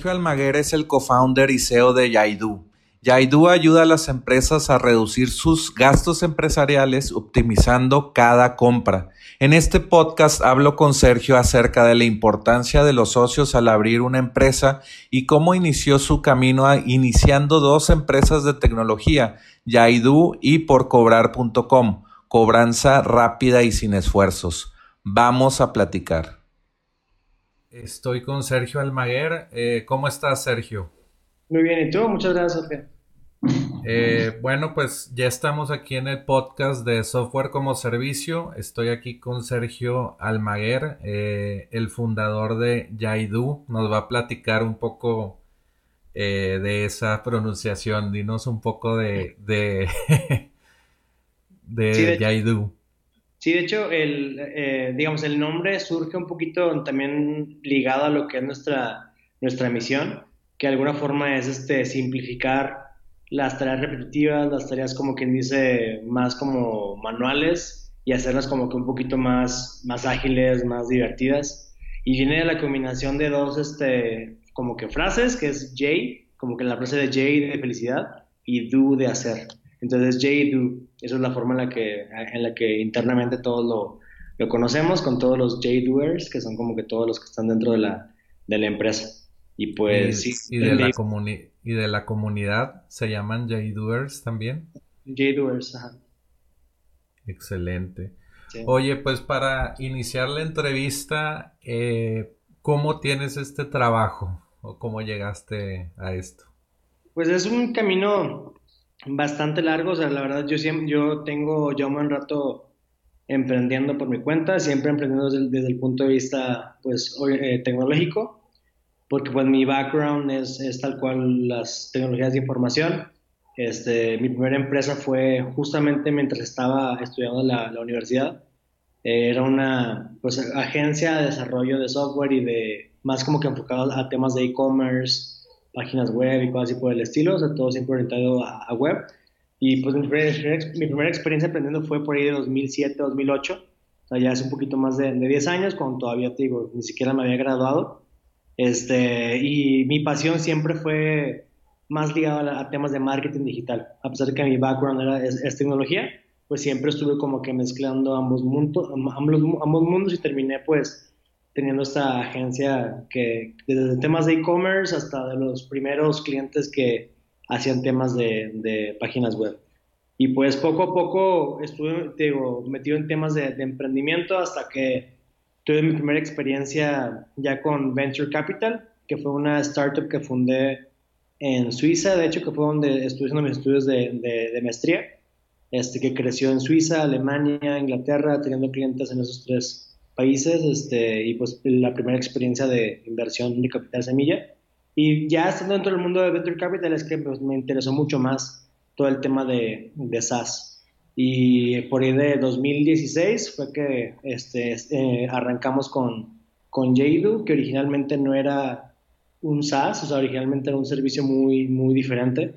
Sergio Almaguer es el co-founder y CEO de Yaidu. Yaidu ayuda a las empresas a reducir sus gastos empresariales optimizando cada compra. En este podcast hablo con Sergio acerca de la importancia de los socios al abrir una empresa y cómo inició su camino iniciando dos empresas de tecnología, Yaidu y porcobrar.com, cobranza rápida y sin esfuerzos. Vamos a platicar. Estoy con Sergio Almaguer. Eh, ¿Cómo estás, Sergio? Muy bien, ¿y tú? Muchas gracias, Sergio. Eh, bueno, pues ya estamos aquí en el podcast de Software como Servicio. Estoy aquí con Sergio Almaguer, eh, el fundador de Yaidu. Nos va a platicar un poco de esa pronunciación. Dinos un poco de, de, de Yaidu. Sí, de hecho, el, eh, digamos, el nombre surge un poquito también ligado a lo que es nuestra, nuestra misión, que de alguna forma es este, simplificar las tareas repetitivas, las tareas como quien dice más como manuales y hacerlas como que un poquito más, más ágiles, más divertidas. Y viene de la combinación de dos, este, como que frases, que es J, como que la frase de J de felicidad y do de hacer. Entonces, J-Do, esa es la forma en la que, en la que internamente todos lo, lo conocemos, con todos los J-Doers, que son como que todos los que están dentro de la, de la empresa. Y pues y, sí. Y de, la y de la comunidad se llaman J-Doers también. J-Doers, ajá. Excelente. Oye, pues para iniciar la entrevista, eh, ¿cómo tienes este trabajo? ¿O cómo llegaste a esto? Pues es un camino bastante largo, o sea, la verdad yo siempre, yo tengo ya un buen rato emprendiendo por mi cuenta, siempre emprendiendo desde, el punto de vista, pues, eh, tecnológico, porque pues mi background es, es, tal cual las tecnologías de información. Este, mi primera empresa fue justamente mientras estaba estudiando la, la universidad. Eh, era una pues, agencia de desarrollo de software y de más como que enfocado a temas de e-commerce, páginas web y cosas así por el estilo, o sea, todo siempre orientado a, web. Y pues mi primera, experiencia aprendiendo fue por ahí de 2007, 2008, o sea, ya hace un poquito más de, de 10 años, cuando todavía, te digo, ni siquiera me había graduado. Este, y mi pasión siempre fue más ligada a, temas de marketing digital. A pesar de que mi background era, es, tecnología, pues siempre estuve como que mezclando ambos mundos, ambos, ambos mundos y terminé pues teniendo esta agencia que desde temas de e-commerce hasta de los primeros clientes que hacían temas de, de, páginas web. Y pues poco a poco estuve digo, metido en temas de, de, emprendimiento hasta que tuve mi primera experiencia ya con Venture Capital, que fue una startup que fundé en Suiza, de hecho que fue donde estuve haciendo mis estudios de, de maestría, este, que creció en Suiza, Alemania, Inglaterra, teniendo clientes en esos tres países este, y pues la primera experiencia de inversión de capital semilla. Y ya estando dentro del mundo de Venture Capital es que pues, me interesó mucho más todo el tema de, de SaaS. Y por ahí de 2016 fue que este, eh, arrancamos con, con que originalmente no era un SaaS, o sea, originalmente era un servicio muy, muy diferente.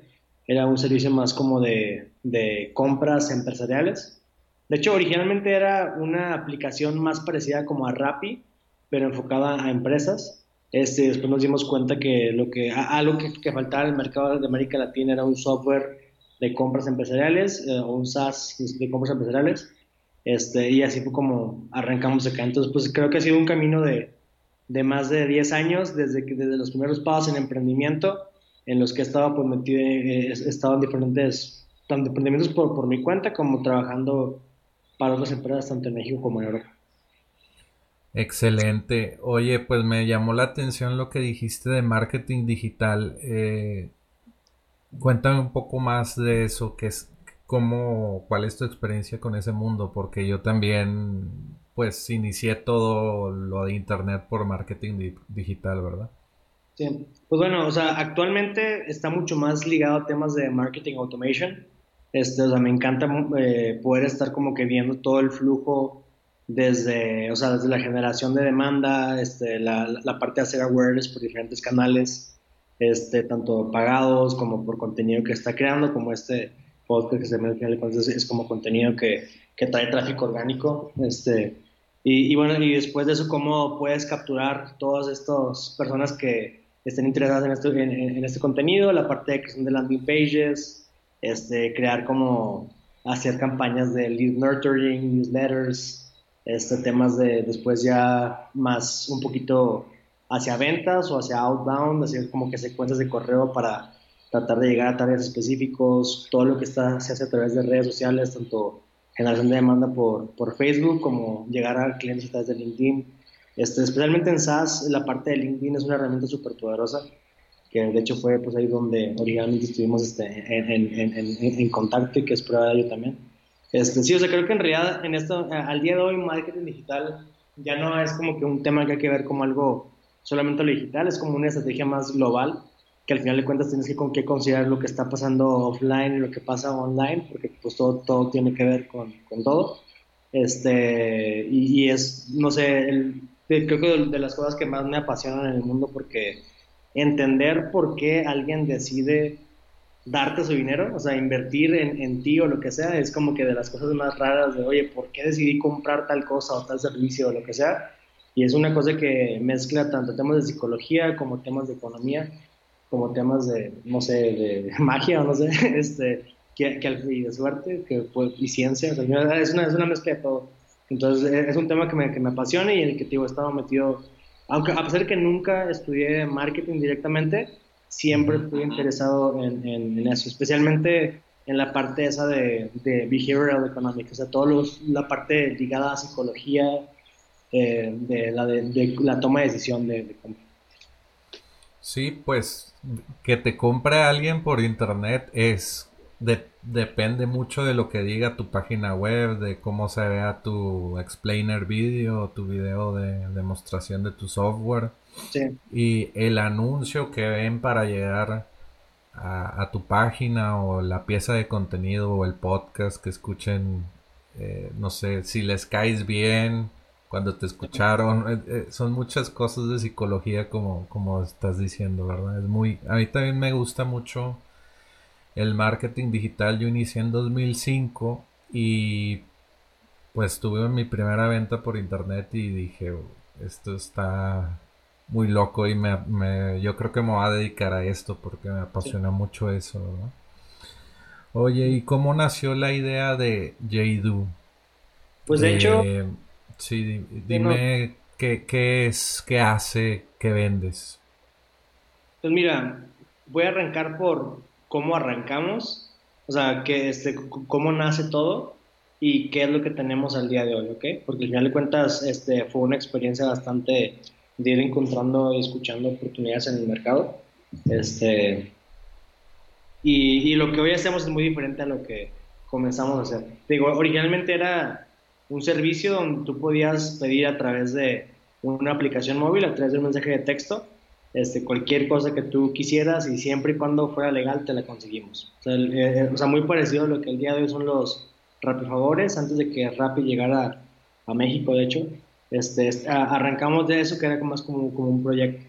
Era un servicio más como de, de compras empresariales de hecho, originalmente era una aplicación más parecida como a Rappi, pero enfocada a empresas. Este, después nos dimos cuenta que, lo que algo que, que, faltaba en el mercado de América Latina era un software de compras empresariales eh, o un SaaS de compras empresariales. Este, y así fue como arrancamos acá. Entonces, pues creo que ha sido un camino de, de más de 10 años, desde, desde los primeros pasos en emprendimiento, en los que estaba pues, metido, eh, estado en diferentes, tanto emprendimientos por, por mi cuenta como trabajando para otras empresas tanto en México como en Europa. Excelente. Oye, pues me llamó la atención lo que dijiste de marketing digital. Eh, cuéntame un poco más de eso, que es cómo, cuál es tu experiencia con ese mundo, porque yo también, pues, inicié todo lo de internet por marketing digital, ¿verdad? Sí, pues bueno, o sea, actualmente está mucho más ligado a temas de marketing automation. Este, o sea, me encanta eh, poder estar como que viendo todo el flujo desde, o sea, desde la generación de demanda, este, la, la parte de hacer awareness por diferentes canales, este, tanto pagados como por contenido que está creando, como este podcast que se me es, es como contenido que, que, trae tráfico orgánico. Este, y, y, bueno, y después de eso, cómo puedes capturar todas estas personas que estén interesadas en este, en, este contenido, la parte de creación de landing pages, este, crear como hacer campañas de lead nurturing, newsletters, este, temas de después ya más un poquito hacia ventas o hacia outbound, hacer como que secuencias de correo para tratar de llegar a tareas específicos, todo lo que está, se hace a través de redes sociales, tanto generación de demanda por, por Facebook como llegar a clientes a través de LinkedIn. Este, especialmente en SaaS, la parte de LinkedIn es una herramienta súper poderosa, que de hecho fue pues ahí donde originalmente estuvimos este, en, en, en, en, contacto y que es prueba de ello también. Este, sí, o sea, creo que en realidad en esto, al día de hoy, marketing digital ya no es como que un tema que hay que ver como algo solamente lo digital, es como una estrategia más global, que al final de cuentas tienes que con qué considerar lo que está pasando offline y lo que pasa online, porque pues todo, todo tiene que ver con, con todo. Este, y, es, no sé, el, creo que de, las cosas que más me apasionan en el mundo porque entender por qué alguien decide darte su dinero, o sea, invertir en, en, ti o lo que sea, es como que de las cosas más raras de, oye, ¿por qué decidí comprar tal cosa o tal servicio o lo que sea? Y es una cosa que mezcla tanto temas de psicología como temas de economía, como temas de, no sé, de magia o no sé, este, que, que y de suerte que, pues, y ciencia, es, una, es una mezcla de todo. Entonces e, es un tema que me, que me apasiona y en el que digo, he estado metido, aunque a pesar de que nunca estudié marketing directamente, siempre estuve interesado en, eso, especialmente en la parte esa de, de behavioral economics, o sea, toda la parte ligada a psicología, eh, de, la, de, la toma de decisión de, de compra. Sí, pues que te compre alguien por internet es depende mucho de lo que diga tu página web, de cómo se vea tu explainer video, tu video de demostración de tu software. Y el anuncio que ven para llegar a, tu página o la pieza de contenido o el podcast que escuchen, eh, no sé, si les caes bien cuando te escucharon. Eh, eh, son muchas cosas de psicología como, como estás diciendo, ¿verdad? Es muy, a mí también me gusta mucho el marketing digital. Yo inicié en 2005 y pues tuve mi primera venta por internet y dije, esto está muy loco y me, yo creo que me voy a dedicar a esto porque me apasiona mucho eso. Oye, ¿y cómo nació la idea de JDU? Pues de hecho... Sí, dime qué, qué es, qué hace, qué vendes. Pues mira, voy a arrancar por cómo arrancamos, o sea, que este, cómo nace todo y qué es lo que tenemos al día de hoy, ¿ok? Porque al final de cuentas este, fue una experiencia bastante de ir encontrando y escuchando oportunidades en el mercado. Este, y, y, lo que hoy hacemos es muy diferente a lo que comenzamos a hacer. Digo, originalmente era un servicio donde tú podías pedir a través de una aplicación móvil, a través de un mensaje de texto, este, cualquier cosa que tú quisieras y siempre y cuando fuera legal te la conseguimos. O sea, eh, eh, muy parecido a lo que el día de hoy son los Rappi Favores, antes de que Rappi llegara a México, de hecho. Este, arrancamos de eso que era más como, un proyecto.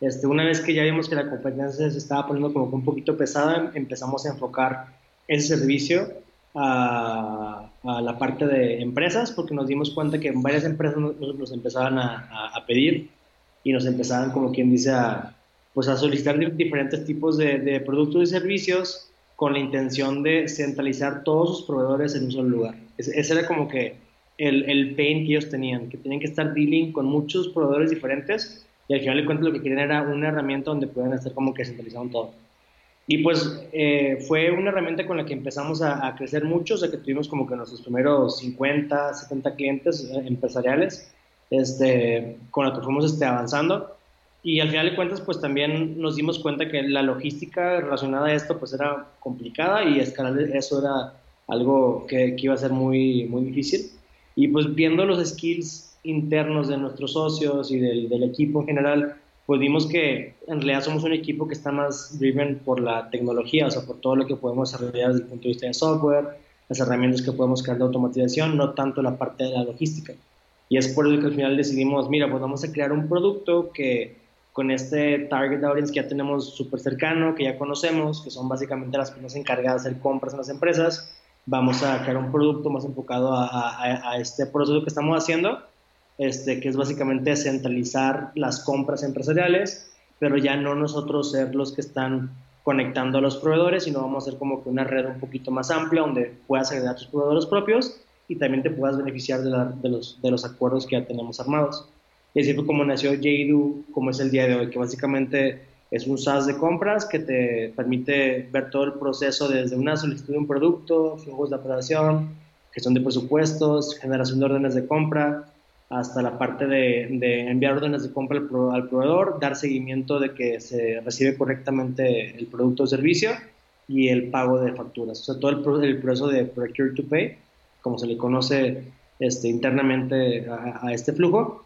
Este, una vez que ya vimos que la competencia se estaba poniendo como un poquito pesada, empezamos a enfocar ese servicio a, la parte de empresas, porque nos dimos cuenta que varias empresas nos, empezaban a pedir y nos empezaban, como quien dice, a, pues a solicitar diferentes tipos de, de, productos y servicios con la intención de centralizar todos sus proveedores en un solo lugar. Ese, era como que el, el, pain que ellos tenían, que tenían que estar dealing con muchos proveedores diferentes y al final de cuentas lo que querían era una herramienta donde pudieran estar como que centralizaron todo. Y pues eh, fue una herramienta con la que empezamos a, a, crecer mucho, o sea que tuvimos como que nuestros primeros 50, 70 clientes eh, empresariales este, con la que fuimos este, avanzando. Y al final de cuentas, pues también nos dimos cuenta que la logística relacionada a esto pues era complicada y escalar eso era algo que, que iba a ser muy, muy difícil. Y pues viendo los skills internos de nuestros socios y del, del equipo en general, pues vimos que en realidad somos un equipo que está más driven por la tecnología, o sea, por todo lo que podemos desarrollar desde el punto de vista de software, las herramientas que podemos crear de automatización, no tanto la parte de la logística. Y es por eso que al final decidimos, mira, pues vamos a crear un producto que con este target audience que ya tenemos súper cercano, que ya conocemos, que son básicamente las personas encargadas de hacer compras en las empresas, vamos a crear un producto más enfocado a, a, a este proceso que estamos haciendo, este, que es básicamente centralizar las compras empresariales, pero ya no nosotros ser los que están conectando a los proveedores, sino vamos a hacer como que una red un poquito más amplia donde puedas agregar tus proveedores propios y también te puedas beneficiar de, de, los, de los acuerdos que ya tenemos armados. Y así fue como nació Jadu, como es el día de hoy, que básicamente es un SaaS de compras que te permite ver todo el proceso desde una solicitud de un producto, flujos de operación, gestión de presupuestos, generación de órdenes de compra, hasta la parte de, de enviar órdenes de compra al, al, proveedor, dar seguimiento de que se recibe correctamente el producto o servicio y el pago de facturas. O sea, todo el, el proceso de procure to pay, como se le conoce este, internamente a, a, este flujo.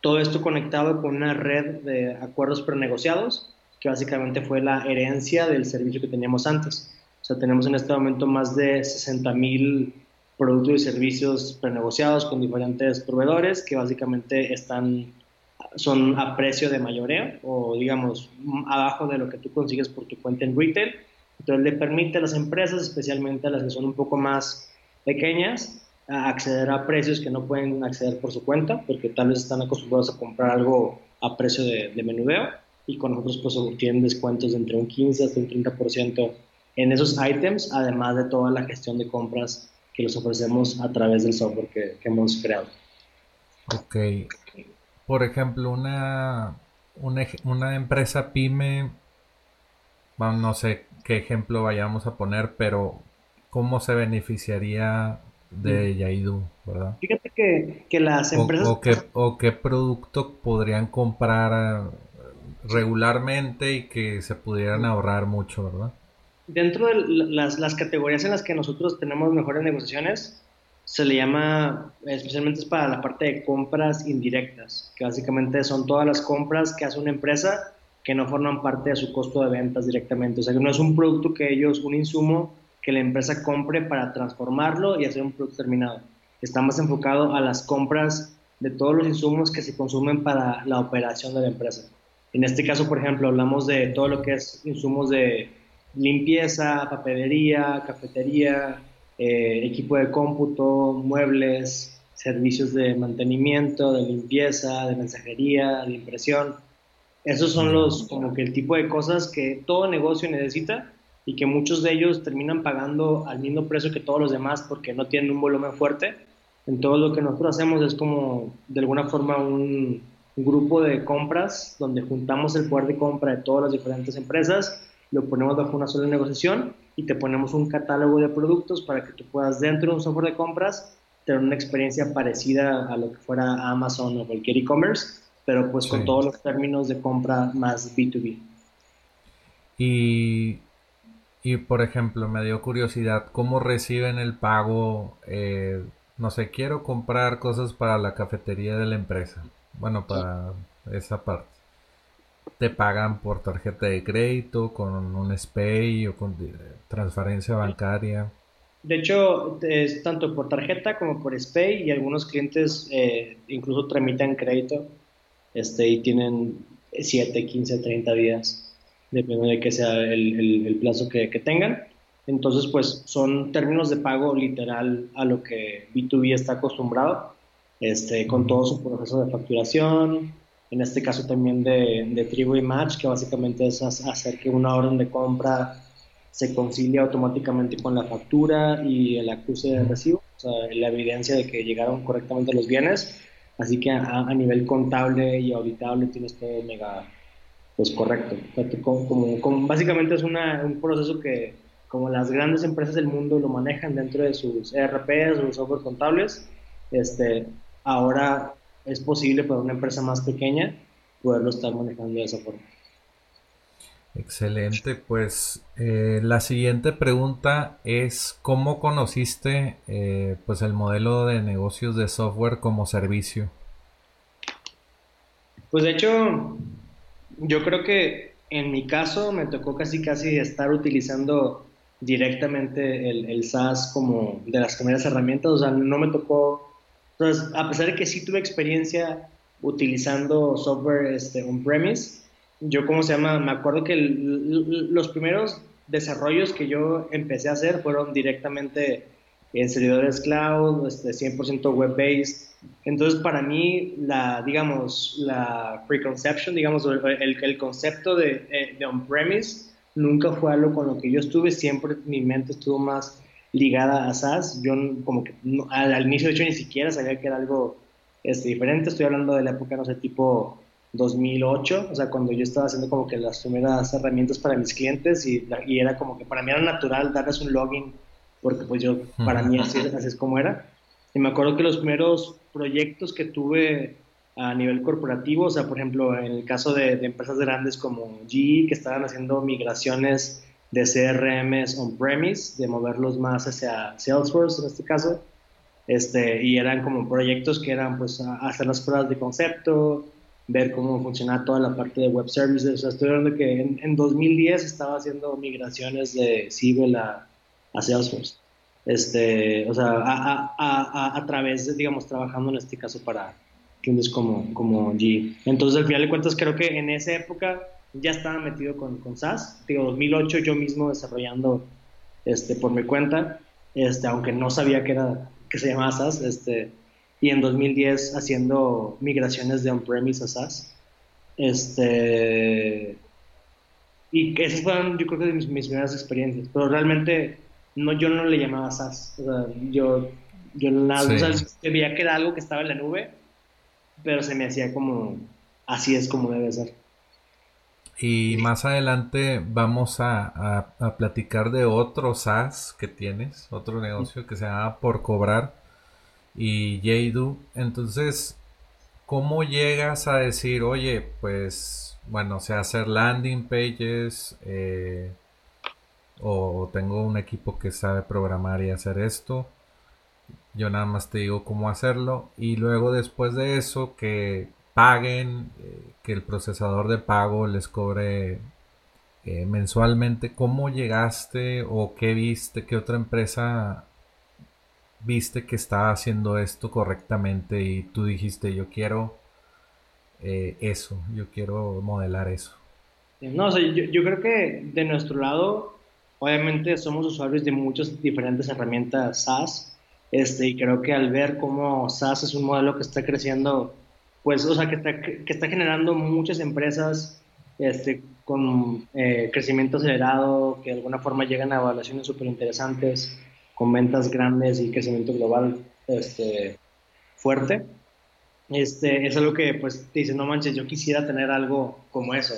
Todo esto conectado con una red de acuerdos prenegociados, que básicamente fue la herencia del servicio que teníamos antes. O sea, tenemos en este momento más de 60 mil productos y servicios prenegociados con diferentes proveedores que básicamente están son a precio de mayoreo o digamos abajo de lo que tú consigues por tu cuenta en retail. Entonces le permite a las empresas, especialmente a las que son un poco más pequeñas, a acceder a precios que no pueden acceder por su cuenta porque tal vez están acostumbrados a comprar algo a precio de, de menudeo y con nosotros pues obtienen descuentos de entre un 15 hasta un 30% en esos items, además de toda la gestión de compras que los ofrecemos a través del software que, que hemos creado. Ok. Por ejemplo, una, una, una empresa pyme, bueno, no sé qué ejemplo vayamos a poner, pero ¿cómo se beneficiaría de Yaidu, verdad? Fíjate que, que las empresas... O, o, qué, o, qué, producto podrían comprar eh, regularmente y que se pudieran ahorrar mucho, ¿verdad? dentro de las, las, categorías en las que nosotros tenemos mejores negociaciones, se le llama, especialmente es para la parte de compras indirectas, que básicamente son todas las compras que hace una empresa que no forman parte de su costo de ventas directamente. O sea, que no es un producto que ellos, un insumo que la empresa compre para transformarlo y hacer un producto terminado. Está más enfocado a las compras de todos los insumos que se consumen para la operación de la empresa. En este caso, por ejemplo, hablamos de todo lo que es insumos de limpieza, papelería, cafetería, eh, equipo de cómputo, muebles, servicios de mantenimiento, de limpieza, de mensajería, de impresión. Esos son los, como que el tipo de cosas que todo negocio necesita y que muchos de ellos terminan pagando al mismo precio que todos los demás porque no tienen un volumen fuerte. En todo lo que nosotros hacemos es como de alguna forma un, grupo de compras donde juntamos el poder de compra de todas las diferentes empresas lo ponemos bajo una sola negociación y te ponemos un catálogo de productos para que tú puedas dentro de un software de compras tener una experiencia parecida a lo que fuera Amazon o cualquier e-commerce, pero pues con todos los términos de compra más B2B. Y, y por ejemplo, me dio curiosidad, ¿cómo reciben el pago? Eh, no sé, quiero comprar cosas para la cafetería de la empresa. Bueno, para esa parte te pagan por tarjeta de crédito, con un SPAY o con transferencia bancaria. De hecho, es tanto por tarjeta como por SPAY y algunos clientes eh, incluso tramitan crédito este, y tienen 7, 15, 30 días, dependiendo de que sea el, el, plazo que, que, tengan. Entonces, pues son términos de pago literal a lo que B2B está acostumbrado, este, con todo su proceso de facturación, en este caso también de, de Trigo y Match, que básicamente es hacer que una orden de compra se concilie automáticamente con la factura y el acuse de recibo, o sea, la evidencia de que llegaron correctamente los bienes. Así que a, a nivel contable y auditable tienes todo mega pues correcto. como, como, básicamente es una, un proceso que como las grandes empresas del mundo lo manejan dentro de sus ERPs o software contables, este, ahora es posible para una empresa más pequeña poderlo estar manejando de esa forma. Excelente, pues eh, la siguiente pregunta es ¿cómo conociste eh, pues el modelo de negocios de software como servicio? Pues de hecho, yo creo que en mi caso me tocó casi casi estar utilizando directamente el, el SaaS como de las primeras herramientas, o sea, no me tocó, entonces, a pesar de que sí tuve experiencia utilizando software este, on-premise, yo, ¿cómo se llama? Me acuerdo que los primeros desarrollos que yo empecé a hacer fueron directamente en servidores cloud, este, 100% web-based. Entonces, para mí, la, digamos, la preconception, digamos, el, el concepto de, eh, de on-premise nunca fue algo con lo que yo estuve, siempre mi mente estuvo más ligada a SaaS. Yo como que al, inicio, de hecho, ni siquiera sabía que era algo este, diferente. Estoy hablando de la época, no sé, tipo 2008, o sea, cuando yo estaba haciendo como que las primeras herramientas para mis clientes y, y era como que para mí era natural darles un login porque pues yo, para mí así, es como era. Y me acuerdo que los primeros proyectos que tuve a nivel corporativo, o sea, por ejemplo, en el caso de, empresas grandes como GE, que estaban haciendo migraciones de CRMs on-premise, de moverlos más hacia Salesforce en este caso, este, y eran como proyectos que eran pues hacer las pruebas de concepto, ver cómo funcionaba toda la parte de web services. O sea, estoy hablando que en, en 2010 estaba haciendo migraciones de Cibel a, a Salesforce. Este, o sea, a, a, a, través de, digamos, trabajando en este caso para clientes como, como G. Entonces, al final de cuentas, creo que en esa época ya estaba metido con, con SaaS. Digo, 2008 yo mismo desarrollando este, por mi cuenta, este, aunque no sabía que, era, que se llamaba SaaS. Este, y en 2010 haciendo migraciones de on-premise a SaaS. Este, y esas fueron, yo creo que mis, mis primeras experiencias. Pero realmente no, yo no le llamaba SaaS. O sea, yo, yo nada, veía que era algo que estaba en la nube, pero se me hacía como, así es como debe ser. Y más adelante vamos a, a, platicar de otro SaaS que tienes, otro negocio que se llama Por Cobrar y Jadu. Entonces, ¿cómo llegas a decir, oye, pues, bueno, o sea, hacer landing pages, eh, o tengo un equipo que sabe programar y hacer esto. Yo nada más te digo cómo hacerlo y luego después de eso que paguen, eh, que el procesador de pago les cobre eh, mensualmente. ¿Cómo llegaste o qué viste, qué otra empresa viste que estaba haciendo esto correctamente y tú dijiste yo quiero eh, eso, yo quiero modelar eso? No, o sea, yo, yo creo que de nuestro lado Obviamente somos usuarios de muchas diferentes herramientas SaaS este, y creo que al ver cómo SaaS es un modelo que está creciendo, pues, o sea, que está, que está generando muchas empresas este, con eh, crecimiento acelerado, que de alguna forma llegan a evaluaciones súper interesantes, con ventas grandes y crecimiento global este, fuerte. Este, es algo que pues te dice, no manches, yo quisiera tener algo como eso.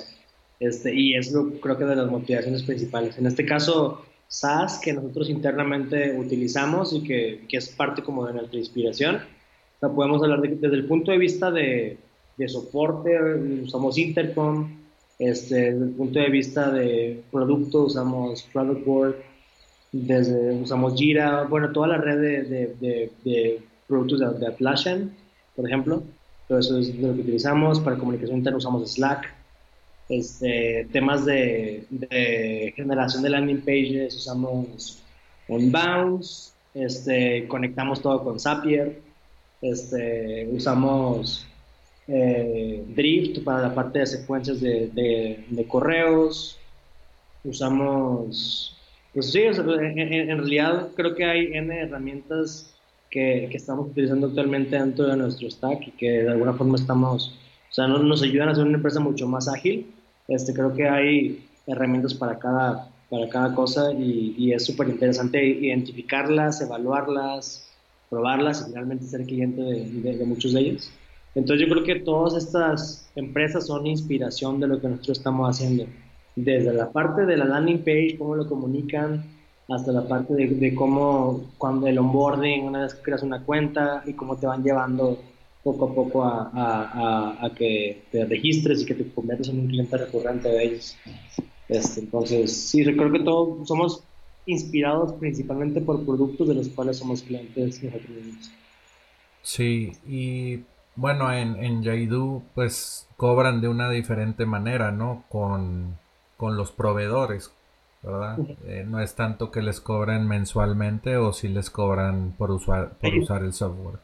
Este, y es lo, creo que de las motivaciones principales. En este caso, SaaS, que nosotros internamente utilizamos y que, que es parte como de nuestra inspiración. O sea, podemos hablar de, desde el punto de vista de, de soporte, usamos Intercom, este, desde el punto de vista de producto, usamos Product desde, usamos Jira, bueno, toda la red de, de, de productos de, de Atlassian, por ejemplo. Todo eso es lo que utilizamos. Para comunicación interna usamos Slack este, temas de, generación de landing pages, usamos Unbounce, este, conectamos todo con Zapier, este, usamos eh, Drift para la parte de secuencias de, correos, usamos, pues sí, en, realidad creo que hay N herramientas que, estamos utilizando actualmente dentro de nuestro stack y que de alguna forma estamos o sea, nos, ayudan a ser una empresa mucho más ágil. Este, creo que hay herramientas para cada, para cada cosa y, y es súper interesante identificarlas, evaluarlas, probarlas y finalmente ser cliente de, de, muchos de ellos. Entonces yo creo que todas estas empresas son inspiración de lo que nosotros estamos haciendo. Desde la parte de la landing page, cómo lo comunican, hasta la parte de, de, cómo, cuando el onboarding, una vez que creas una cuenta y cómo te van llevando poco a poco a, que te registres y que te conviertas en un cliente recurrente de ellos. Este, entonces, sí, creo que todos somos inspirados principalmente por productos de los cuales somos clientes nosotros Sí, y bueno, en, en Yaidu pues cobran de una diferente manera, ¿no? Con, los proveedores, ¿verdad? Eh, no es tanto que les cobren mensualmente o si les cobran por, usar, por usar el software.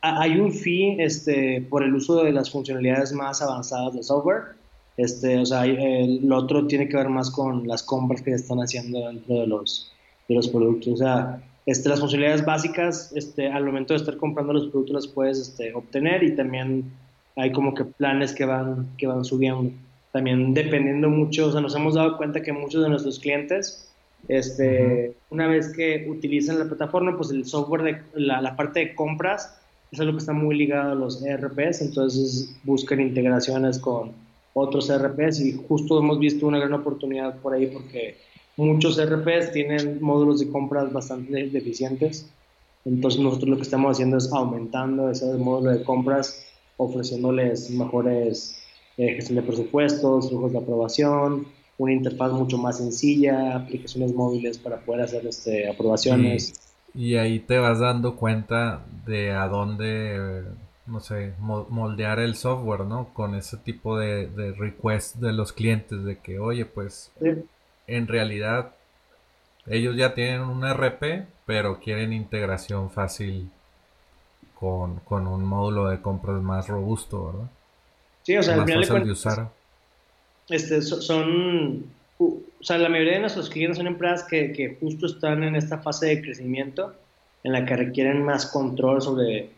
Hay un fee este, por el uso de las funcionalidades más avanzadas del software. Este, o sea, el, otro tiene que ver más con las compras que están haciendo dentro de los, de los productos. O sea, este, las funcionalidades básicas, este, al momento de estar comprando los productos las puedes este, obtener y también hay como que planes que van, que van subiendo. También dependiendo mucho, o sea, nos hemos dado cuenta que muchos de nuestros clientes, este, una vez que utilizan la plataforma, pues el software, de, la, la parte de compras, es algo que está muy ligado a los ERPs, entonces buscan integraciones con otros ERPs y justo hemos visto una gran oportunidad por ahí porque muchos ERPs tienen módulos de compras bastante deficientes, entonces nosotros lo que estamos haciendo es aumentando ese módulo de compras, ofreciéndoles mejores eh, gestión de presupuestos, flujos de aprobación, una interfaz mucho más sencilla, aplicaciones móviles para poder hacer este, aprobaciones. Y ahí te vas dando cuenta de a dónde, no sé, moldear el software, ¿no? Con ese tipo de, de request de los clientes, de que, oye, pues, en realidad, ellos ya tienen un RP, pero quieren integración fácil con, un módulo de compras más robusto, ¿verdad? Sí, o sea, más fácil de usar. Este, son o sea, la mayoría de nuestros clientes son empresas que, que, justo están en esta fase de crecimiento en la que requieren más control sobre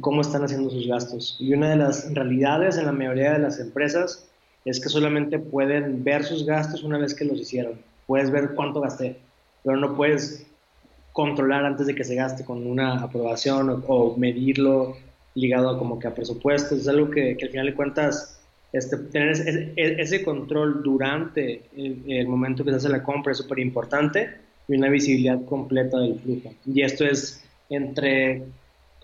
cómo están haciendo sus gastos. Y una de las realidades en la mayoría de las empresas es que solamente pueden ver sus gastos una vez que los hicieron. Puedes ver cuánto gasté, pero no puedes controlar antes de que se gaste con una aprobación o, medirlo ligado a como que a presupuestos. Es algo que, que al final de cuentas este, tener ese, control durante el, momento que se hace la compra es súper importante y una visibilidad completa del flujo. Y esto es entre,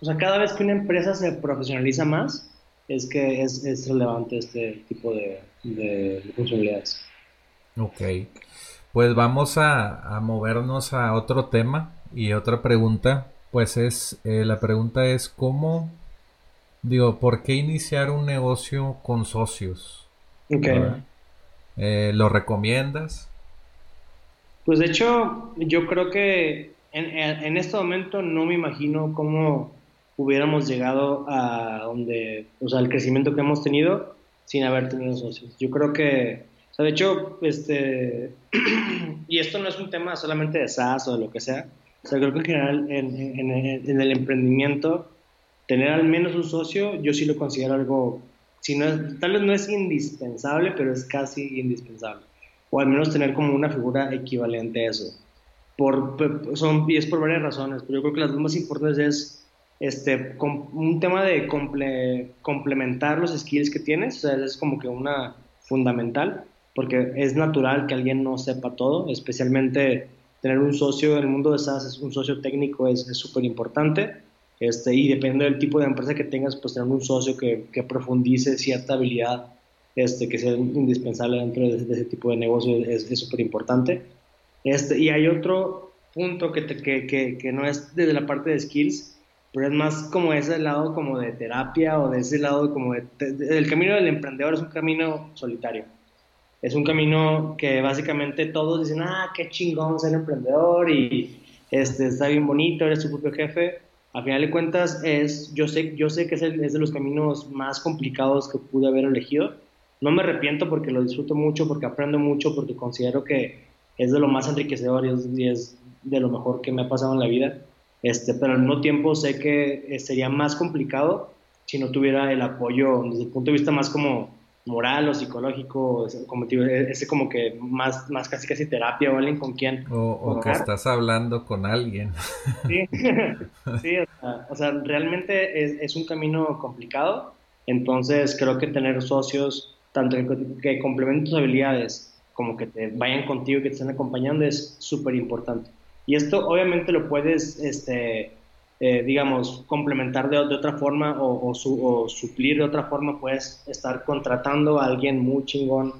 o sea, cada vez que una empresa se profesionaliza más, es que es, relevante este tipo de, de, funcionalidades. Ok, pues vamos a, a, movernos a otro tema y otra pregunta, pues es, eh, la pregunta es cómo Digo, ¿por qué iniciar un negocio con socios? Eh, ¿Lo recomiendas? Pues de hecho, yo creo que en, este momento no me imagino cómo hubiéramos llegado a donde, o sea, el crecimiento que hemos tenido sin haber tenido socios. Yo creo que, o sea, de hecho, este, y esto no es un tema solamente de SaaS o de lo que sea, o sea, creo que en general en, en el emprendimiento tener al menos un socio, yo sí lo considero algo, si no tal vez no es indispensable, pero es casi indispensable. O al menos tener como una figura equivalente a eso. Por, son, y es por varias razones, pero yo creo que las más importantes es este, un tema de complementar los skills que tienes, o sea, es como que una fundamental, porque es natural que alguien no sepa todo, especialmente tener un socio en el mundo de SaaS, un socio técnico es súper importante este, y depende del tipo de empresa que tengas, pues tener un socio que, que profundice cierta habilidad este, que sea indispensable dentro de, ese tipo de negocio es súper importante. Este, y hay otro punto que, que, que, que, no es desde la parte de skills, pero es más como ese lado como de terapia o de ese lado como de, el camino del emprendedor es un camino solitario. Es un camino que básicamente todos dicen, ah, qué chingón ser emprendedor y este, está bien bonito, eres tu propio jefe, a final de cuentas es, yo sé, yo sé que es, es, de los caminos más complicados que pude haber elegido. No me arrepiento porque lo disfruto mucho, porque aprendo mucho, porque considero que es de lo más enriquecedor y es, de lo mejor que me ha pasado en la vida. Este, pero al mismo tiempo sé que eh, sería más complicado si no tuviera el apoyo desde el punto de vista más como moral o psicológico, como ese como que más, más casi casi terapia o alguien con quien. O, que estás hablando con alguien. Sí, sí o, sea, realmente es, es, un camino complicado, entonces creo que tener socios, tanto que, complementen tus habilidades, como que te vayan contigo y que te estén acompañando es súper importante. Y esto obviamente lo puedes este, eh, digamos, complementar de, otra forma o, suplir de otra forma, puedes estar contratando a alguien muy chingón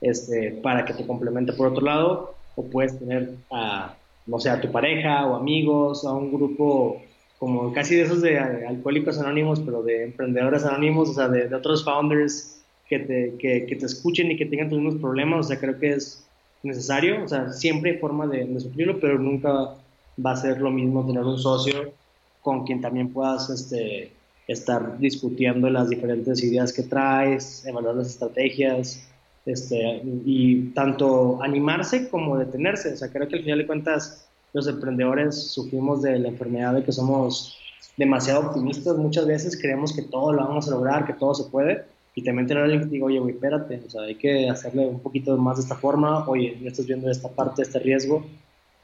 este, para que te complemente por otro lado, o puedes tener a, no sé, a tu pareja o amigos, a un grupo como casi de esos de alcohólicos anónimos, pero de emprendedores anónimos, o sea, de, otros founders que te, que, te escuchen y que tengan tus mismos problemas, o sea, creo que es necesario, o sea, siempre hay forma de suplirlo, pero nunca va a ser lo mismo tener un socio con quien también puedas este, estar discutiendo las diferentes ideas que traes, evaluar las estrategias, este, y tanto animarse como detenerse. O sea, creo que al final de cuentas los emprendedores sufrimos de la enfermedad de que somos demasiado optimistas. Muchas veces creemos que todo lo vamos a lograr, que todo se puede. Y también tener alguien que diga, oye, güey, espérate, o sea, hay que hacerle un poquito más de esta forma, oye, no estás viendo esta parte, este riesgo.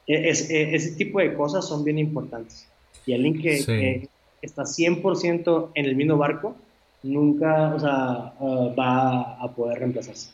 E, es, e, ese tipo de cosas son bien importantes. Y alguien que, está 100% en el mismo barco, nunca o sea, uh, va a poder reemplazarse.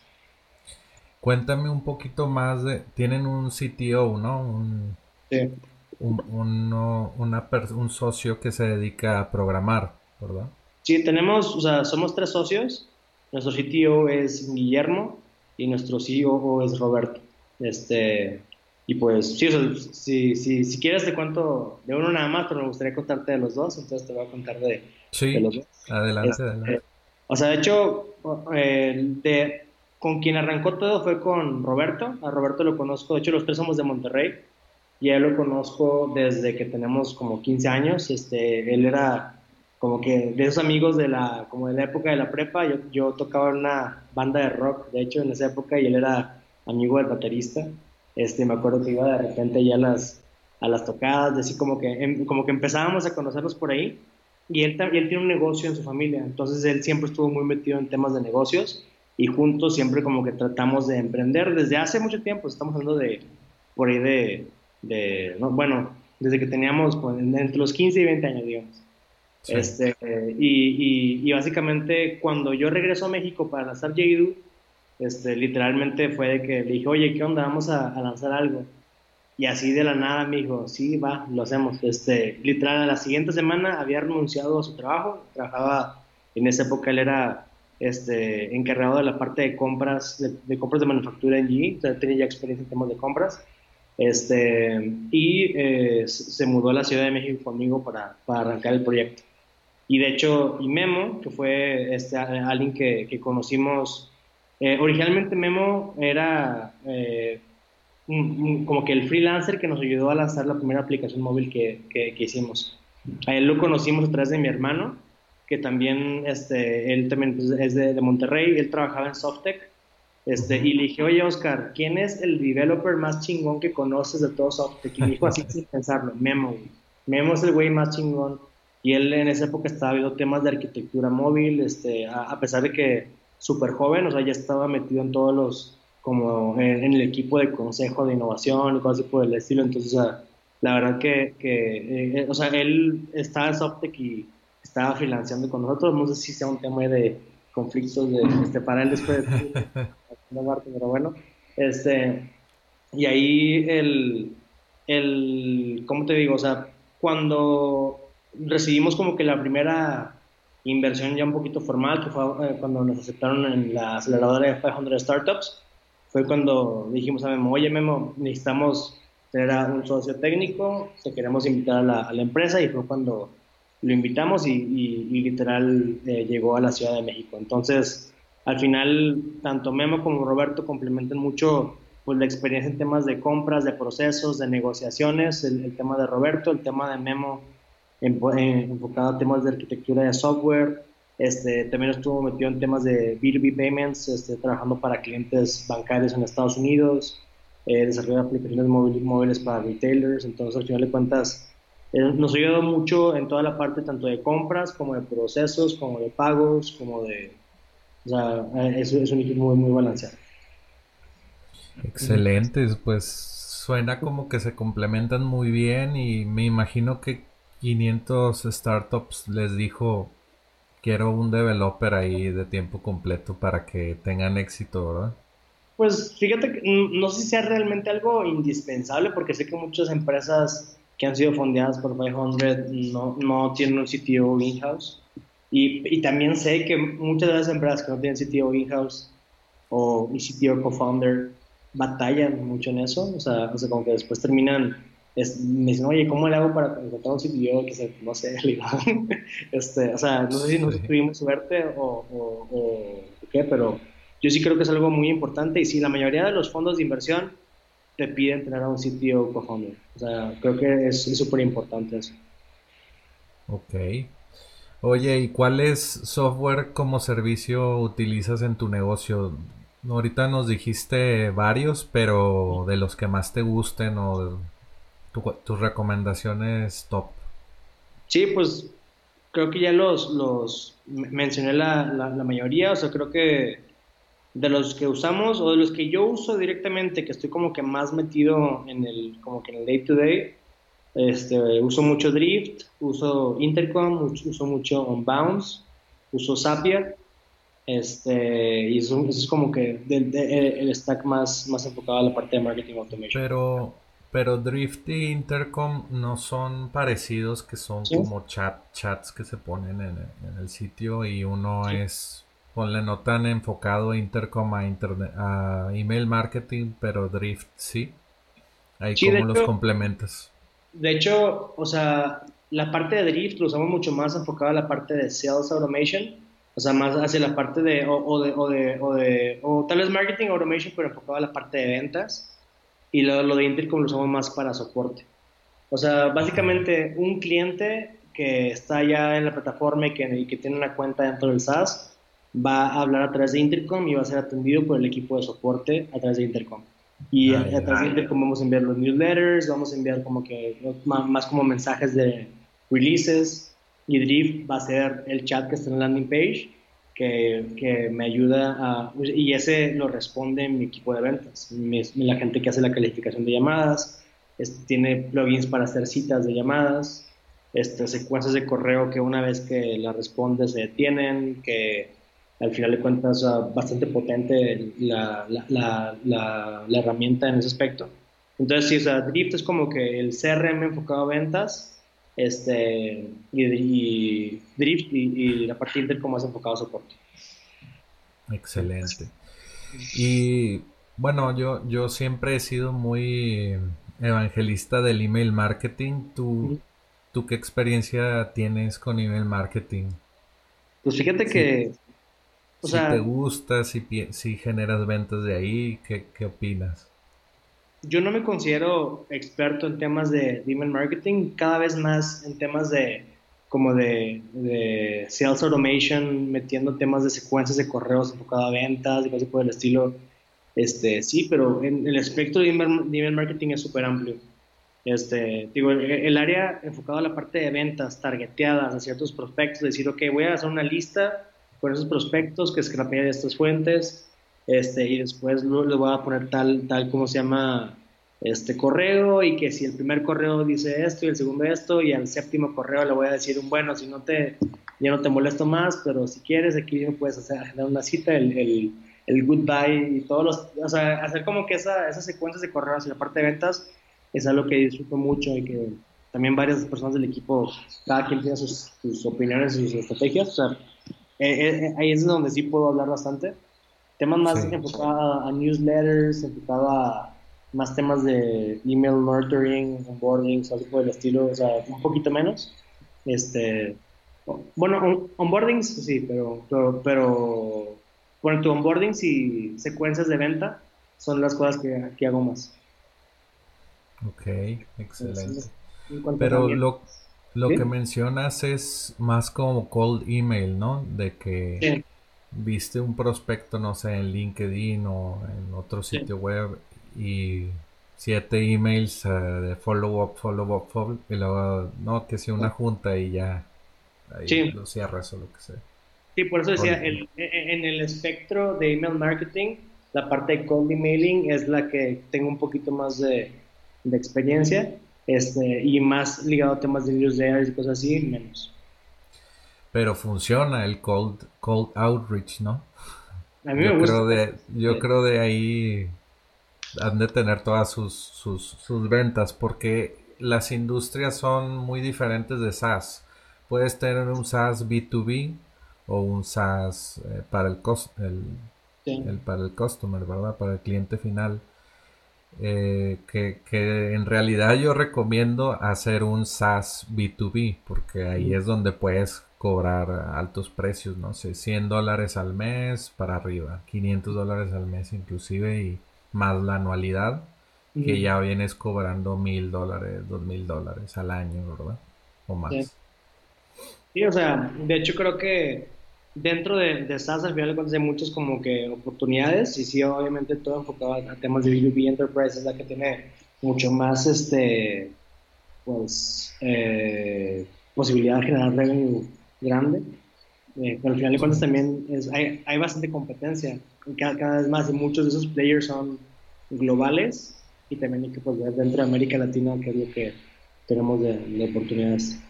Cuéntame un poquito más de... Tienen un CTO, ¿no? Un, sí. Un, una un socio que se dedica a programar, ¿verdad? Sí, tenemos, o sea, somos tres socios. Nuestro CTO es Guillermo y nuestro CEO es Roberto. Este, y pues, sí, si, si, si, quieres te cuento de uno nada más, pero me gustaría contarte de los dos, entonces te voy a contar de, los dos. Adelante, este, adelante. O sea, de hecho, eh, de, con quien arrancó todo fue con Roberto. A Roberto lo conozco, de hecho los tres somos de Monterrey y él lo conozco desde que tenemos como 15 años. Este, él era como que de esos amigos de la, como de la época de la prepa. Yo, yo tocaba en una banda de rock, de hecho, en esa época y él era amigo del baterista. Este, me acuerdo que iba de repente ya a las, a las tocadas, así como que, em, como que empezábamos a conocerlos por ahí. Y él, él tiene un negocio en su familia, entonces él siempre estuvo muy metido en temas de negocios y juntos siempre como que tratamos de emprender desde hace mucho tiempo, estamos hablando de por ahí de, de bueno, desde que teníamos pues, entre los 15 y 20 años, digamos. Este, y, y, y, básicamente cuando yo regreso a México para lanzar Jadu, este, literalmente fue de que le dije, oye, ¿qué onda? Vamos a, lanzar algo. Y así de la nada me dijo, sí, va, lo hacemos. Este, literal, la siguiente semana había renunciado a su trabajo. Trabajaba, en esa época él era este, encargado de la parte de compras, de, compras de manufactura en G, o sea, tenía ya experiencia en temas de compras. Este, y eh, se mudó a la Ciudad de México conmigo para, para, arrancar el proyecto. Y de hecho, y Memo, que fue este, alguien que, que conocimos eh, originalmente Memo era eh, como que el freelancer que nos ayudó a lanzar la primera aplicación móvil que, que, hicimos. A él lo conocimos a través de mi hermano, que también, este, él también pues, es de, de, Monterrey, él trabajaba en Softec. Este, y le dije, oye Oscar, ¿quién es el developer más chingón que conoces de todo Softec? Y me dijo así sin pensarlo, Memo. Memo es el güey más chingón. Y él en esa época estaba viendo temas de arquitectura móvil, este, a pesar de que súper joven, o sea, ya estaba metido en todos los, como en, el equipo de consejo de innovación y cosas así por el estilo, entonces, o sea, la verdad que, que eh, o sea, él estaba en Softec y estaba financiando con nosotros, no sé si sea un tema de conflictos de, este, para él después de, pero bueno, este, y ahí el, el, ¿cómo te digo? O sea, cuando recibimos como que la primera inversión ya un poquito formal, que fue eh, cuando nos aceptaron en la aceleradora de 500 Startups. Fue cuando dijimos a Memo, oye Memo, necesitamos tener a un socio técnico, te queremos invitar a la, a la empresa y fue cuando lo invitamos y, y, literal eh, llegó a la Ciudad de México. Entonces, al final, tanto Memo como Roberto complementan mucho pues, la experiencia en temas de compras, de procesos, de negociaciones, el, el tema de Roberto, el tema de Memo enfocado a temas de arquitectura de software. Este, también estuvo metido en temas de B2B payments, este, trabajando para clientes bancarios en Estados Unidos, eh, aplicaciones móviles, móviles para retailers. Entonces, al final de cuentas, eh, nos ha ayudado mucho en toda la parte tanto de compras, como de procesos, como de pagos, como de... O sea, eh, es, es un equipo muy, muy balanceado. Excelente, pues suena como que se complementan muy bien y me imagino que 500 startups les dijo, quiero un developer ahí de tiempo completo para que tengan éxito, ¿verdad? Pues fíjate que no sé si sea realmente algo indispensable porque sé que muchas empresas que han sido fondeadas por 500 no, no tienen un CTO in-house. Y, también sé que muchas de las empresas que no tienen CTO in-house o un CTO co-founder batallan mucho en eso. O sea, o sea, como que después terminan, es, me dicen, oye, ¿cómo le hago para encontrar un CTO que se, no sé, este, o sea, no sé si nos tuvimos suerte o, o, o qué, pero yo sí creo que es algo muy importante y sí, la mayoría de los fondos de inversión te piden tener a un sitio co-founder. O sea, creo que es súper importante eso. Ok. Oye, ¿y cuáles software como servicio utilizas en tu negocio? Ahorita nos dijiste varios, pero de los que más te gusten o tus recomendaciones top. Sí, pues creo que ya los, los mencioné la, la, la mayoría, o sea, creo que de los que usamos o de los que yo uso directamente, que estoy como que más metido en el, como que en el day to day, este, uso mucho Drift, uso Intercom, uso mucho Unbounce, uso Zapier, este, y eso, es como que el stack más, más enfocado a la parte de marketing automation. Pero, pero Drift y Intercom no son parecidos, que son como chat, chats que se ponen en, en el sitio y uno es Ponle no tan enfocado Intercom a, internet, a email marketing, pero Drift sí. Ahí como los complementas. De hecho, o sea, la parte de Drift lo usamos mucho más enfocado a la parte de Sales Automation. O sea, más hacia la parte de, o, de, o de, o de, o tal vez Marketing Automation, pero enfocado a la parte de ventas. Y lo, lo de Intercom lo usamos más para soporte. O sea, básicamente un cliente que está ya en la plataforma y que, y que tiene una cuenta dentro del SaaS, va a hablar a través de Intercom y va a ser atendido por el equipo de soporte a través de Intercom. Y a, través de Intercom vamos a enviar los newsletters, vamos a enviar como que más, como mensajes de releases y Drift va a ser el chat que está en la landing page que, que, me ayuda a... Y ese lo responde mi equipo de ventas, la gente que hace la calificación de llamadas, este, tiene plugins para hacer citas de llamadas, este, secuencias de correo que una vez que la responde se detienen, que al final de cuentas bastante potente la, la, la, la, herramienta en ese aspecto. Entonces, sí, o sea, Drift es como que el CRM enfocado a ventas, este, y, Drift y, la parte Inter como más enfocado a soporte. Excelente. Y bueno, yo, yo siempre he sido muy evangelista del email marketing. ¿Tú, ¿tú qué experiencia tienes con email marketing? Pues fíjate que si te gusta, si, si generas ventas de ahí, ¿qué, ¿qué, opinas? Yo no me considero experto en temas de email marketing, cada vez más en temas de como de, sales automation, metiendo temas de secuencias de correos enfocado a ventas y cosas por el estilo. Este, sí, pero en el espectro de email, marketing es súper amplio. Este, digo, el, área enfocado a la parte de ventas, targeteadas a ciertos prospectos, decir, ok, voy a hacer una lista con esos prospectos que escrapea de estas fuentes este, y después le voy a poner tal, tal como se llama este correo y que si el primer correo dice esto y el segundo esto y al séptimo correo le voy a decir un bueno, si no te, ya no te molesto más, pero si quieres aquí puedes hacer una cita, el, el, el, goodbye y todos los, o sea, hacer como que esa, esas secuencias de correos y la parte de ventas es algo que disfruto mucho y que también varias personas del equipo, cada quien tiene sus, sus opiniones y sus estrategias, o sea, eh, eh, eh, ahí es donde sí puedo hablar bastante. Temas más enfocados a, newsletters, enfocados a más temas de email nurturing, onboarding, algo por el estilo, o sea, un poquito menos. Este, bueno, onboarding sí, pero, pero, pero bueno, tu onboarding y secuencias de venta son las cosas que, que hago más. Ok, excelente. pero lo, lo que mencionas es más como cold email, ¿no? De que viste un prospecto, no sé, en LinkedIn o en otro sitio web y siete emails eh, de follow up, follow up, follow up, y luego, no, que sea una junta y ya ahí lo cierras o lo que sea. Sí, por eso decía, el, e, e, en el espectro de email marketing, la parte de cold emailing es la que tengo un poquito más de, de experiencia este, y más ligado a temas de newsletters y cosas así, menos. Pero funciona el cold, cold outreach, ¿no? A mí yo gusta. Creo de, yo creo de ahí han de tener todas sus, sus, sus ventas, porque las industrias son muy diferentes de SaaS. Puedes tener un SaaS B2B o un SaaS eh, para el, el, para el customer, ¿verdad? Para el cliente final. Eh, que, que, en realidad yo recomiendo hacer un SaaS B2B porque ahí es donde puedes cobrar altos precios, no sé, 100 dólares al mes para arriba, 500 dólares al mes inclusive y más la anualidad que ya vienes cobrando mil dólares, dos mil dólares al año, ¿verdad? O más. Sí. o sea, de hecho creo que dentro de, de SaaS al final de cuentas hay muchas como que oportunidades y sí, obviamente todo enfocado a, temas de B2B Enterprise es la que tiene mucho más, este, pues, eh, posibilidad de generar revenue grande. Eh, pero al final de cuentas también es, hay, hay bastante competencia. Cada, cada vez más y muchos de esos players son globales y también hay que pues, ver dentro de América Latina qué es lo que tenemos de, oportunidades.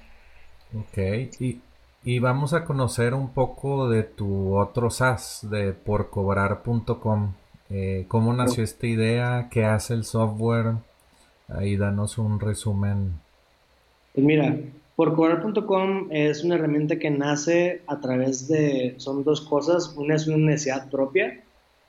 Ok, y, y, vamos a conocer un poco de tu otro SaaS, de porcobrar.com. Eh, ¿Cómo nació esta idea? ¿Qué hace el software? Ahí danos un resumen. Pues mira, porcobrar.com es una herramienta que nace a través de, son dos cosas, una es una necesidad propia